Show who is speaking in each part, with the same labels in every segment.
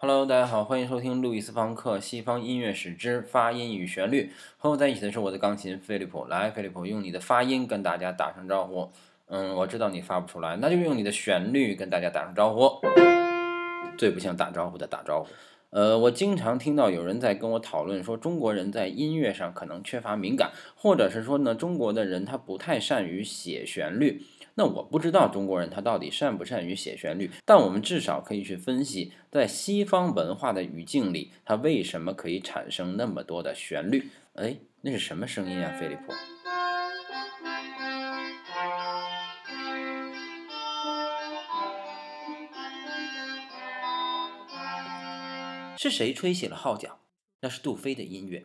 Speaker 1: Hello，大家好，欢迎收听路易斯·方克《西方音乐史之发音与旋律》。和我在一起的是我的钢琴菲利普。来，菲利普，用你的发音跟大家打声招呼。嗯，我知道你发不出来，那就用你的旋律跟大家打声招呼。最不像打招呼的打招呼。呃，我经常听到有人在跟我讨论说，中国人在音乐上可能缺乏敏感，或者是说呢，中国的人他不太善于写旋律。那我不知道中国人他到底善不善于写旋律，但我们至少可以去分析，在西方文化的语境里，它为什么可以产生那么多的旋律？哎，那是什么声音啊，菲利普？是谁吹起了号角？那是杜飞的音乐，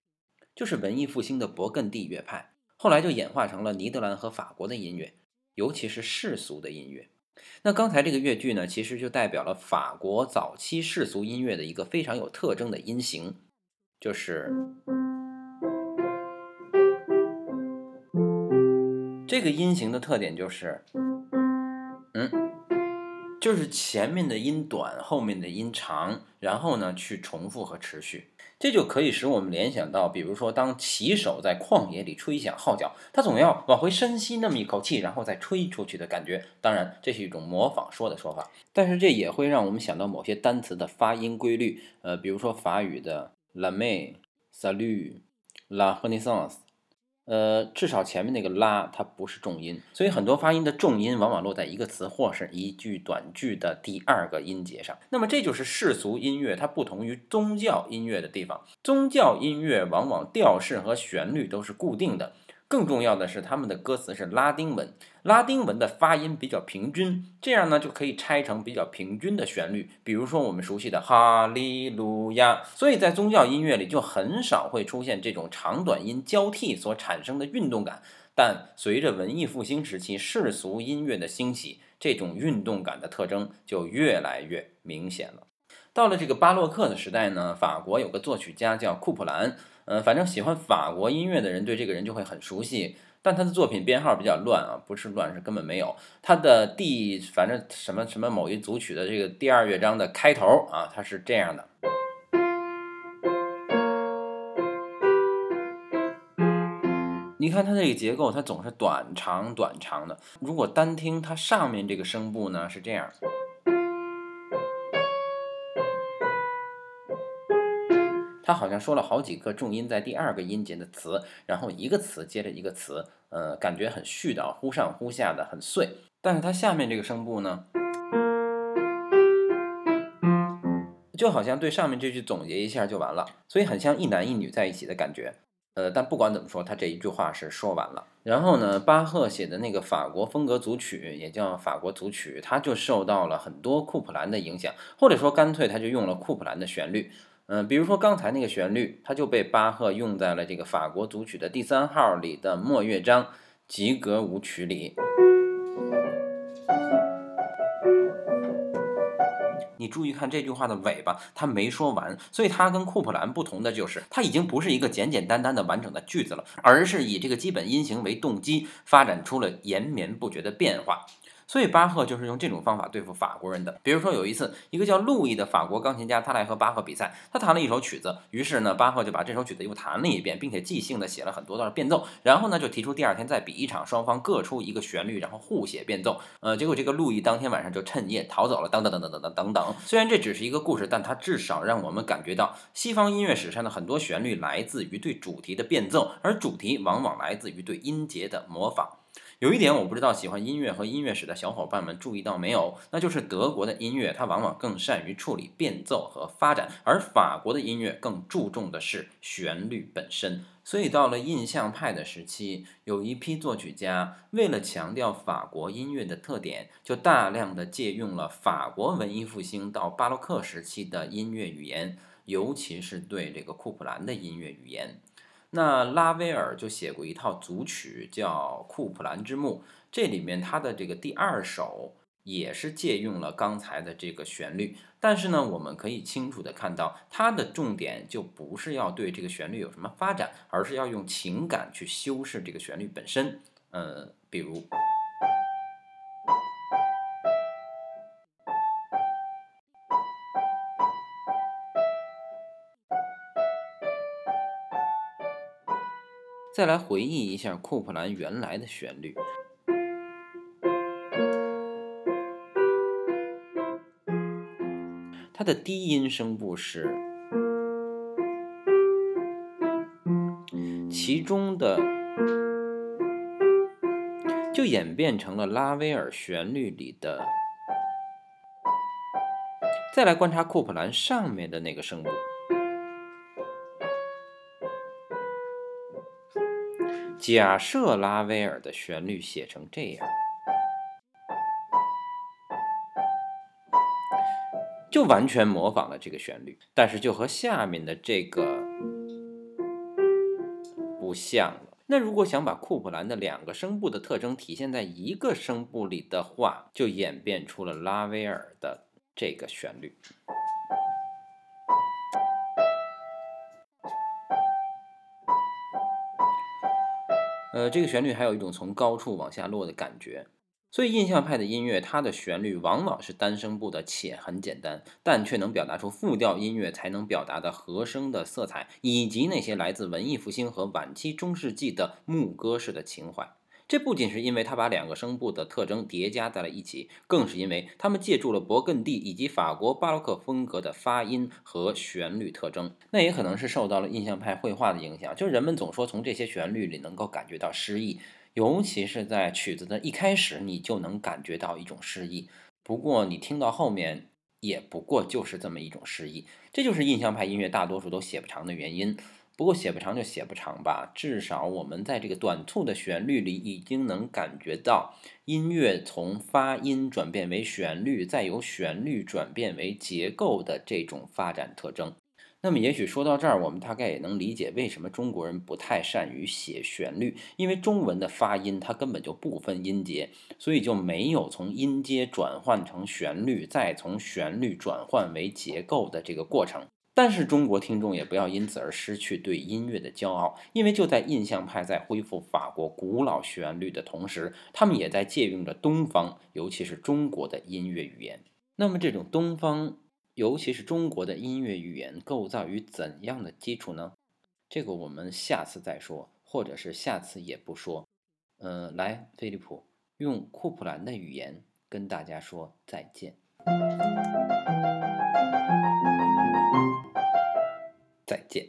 Speaker 1: 就是文艺复兴的勃艮第乐派，后来就演化成了尼德兰和法国的音乐。尤其是世俗的音乐，那刚才这个乐句呢，其实就代表了法国早期世俗音乐的一个非常有特征的音型，就是这个音型的特点就是，就是前面的音短，后面的音长，然后呢去重复和持续，这就可以使我们联想到，比如说当骑手在旷野里吹响号角，他总要往回深吸那么一口气，然后再吹出去的感觉。当然，这是一种模仿说的说法，但是这也会让我们想到某些单词的发音规律。呃，比如说法语的 la m a i salut, la renaissance。呃，至少前面那个拉它不是重音，所以很多发音的重音往往落在一个词或是一句短句的第二个音节上。那么这就是世俗音乐它不同于宗教音乐的地方。宗教音乐往往调式和旋律都是固定的。更重要的是，他们的歌词是拉丁文，拉丁文的发音比较平均，这样呢就可以拆成比较平均的旋律。比如说我们熟悉的哈利路亚，所以在宗教音乐里就很少会出现这种长短音交替所产生的运动感。但随着文艺复兴时期世俗音乐的兴起，这种运动感的特征就越来越明显了。到了这个巴洛克的时代呢，法国有个作曲家叫库普兰。嗯，反正喜欢法国音乐的人对这个人就会很熟悉，但他的作品编号比较乱啊，不是乱是根本没有。他的第反正什么什么某一组曲的这个第二乐章的开头啊，它是这样的。你看它这个结构，它总是短长短长的。如果单听它上面这个声部呢，是这样。他好像说了好几个重音在第二个音节的词，然后一个词接着一个词，呃，感觉很絮叨，忽上忽下的，很碎。但是它下面这个声部呢，就好像对上面这句总结一下就完了，所以很像一男一女在一起的感觉。呃，但不管怎么说，他这一句话是说完了。然后呢，巴赫写的那个法国风格组曲，也叫法国组曲，他就受到了很多库普兰的影响，或者说干脆他就用了库普兰的旋律。嗯，比如说刚才那个旋律，它就被巴赫用在了这个法国组曲的第三号里的末乐章吉格舞曲里。你注意看这句话的尾巴，它没说完，所以它跟库普兰不同的就是，它已经不是一个简简单单的完整的句子了，而是以这个基本音型为动机，发展出了延绵不绝的变化。所以巴赫就是用这种方法对付法国人的。比如说有一次，一个叫路易的法国钢琴家，他来和巴赫比赛，他弹了一首曲子，于是呢，巴赫就把这首曲子又弹了一遍，并且即兴的写了很多段变奏，然后呢，就提出第二天再比一场，双方各出一个旋律，然后互写变奏。呃，结果这个路易当天晚上就趁夜逃走了。等等等等等等等等。虽然这只是一个故事，但它至少让我们感觉到西方音乐史上的很多旋律来自于对主题的变奏，而主题往往来自于对音节的模仿。有一点我不知道喜欢音乐和音乐史的小伙伴们注意到没有，那就是德国的音乐它往往更善于处理变奏和发展，而法国的音乐更注重的是旋律本身。所以到了印象派的时期，有一批作曲家为了强调法国音乐的特点，就大量的借用了法国文艺复兴到巴洛克时期的音乐语言，尤其是对这个库普兰的音乐语言。那拉威尔就写过一套组曲，叫《库普兰之墓》，这里面他的这个第二首也是借用了刚才的这个旋律，但是呢，我们可以清楚的看到，它的重点就不是要对这个旋律有什么发展，而是要用情感去修饰这个旋律本身。嗯，比如。再来回忆一下库普兰原来的旋律。它的低音声部是，其中的就演变成了拉威尔旋律里的。再来观察库普兰上面的那个声部，假设拉威尔的旋律写成这样。就完全模仿了这个旋律，但是就和下面的这个不像了。那如果想把库普兰的两个声部的特征体现在一个声部里的话，就演变出了拉威尔的这个旋律。呃，这个旋律还有一种从高处往下落的感觉。所以，印象派的音乐，它的旋律往往是单声部的，且很简单，但却能表达出复调音乐才能表达的和声的色彩，以及那些来自文艺复兴和晚期中世纪的牧歌式的情怀。这不仅是因为他把两个声部的特征叠加在了一起，更是因为他们借助了勃艮第以及法国巴洛克风格的发音和旋律特征。那也可能是受到了印象派绘画的影响，就是人们总说从这些旋律里能够感觉到诗意。尤其是在曲子的一开始，你就能感觉到一种诗意。不过你听到后面，也不过就是这么一种诗意。这就是印象派音乐大多数都写不长的原因。不过写不长就写不长吧，至少我们在这个短促的旋律里，已经能感觉到音乐从发音转变为旋律，再由旋律转变为结构的这种发展特征。那么，也许说到这儿，我们大概也能理解为什么中国人不太善于写旋律，因为中文的发音它根本就不分音节，所以就没有从音阶转换成旋律，再从旋律转换为结构的这个过程。但是中国听众也不要因此而失去对音乐的骄傲，因为就在印象派在恢复法国古老旋律的同时，他们也在借用着东方，尤其是中国的音乐语言。那么，这种东方。尤其是中国的音乐语言构造于怎样的基础呢？这个我们下次再说，或者是下次也不说。嗯，来，菲利普用库普兰的语言跟大家说再见。再见。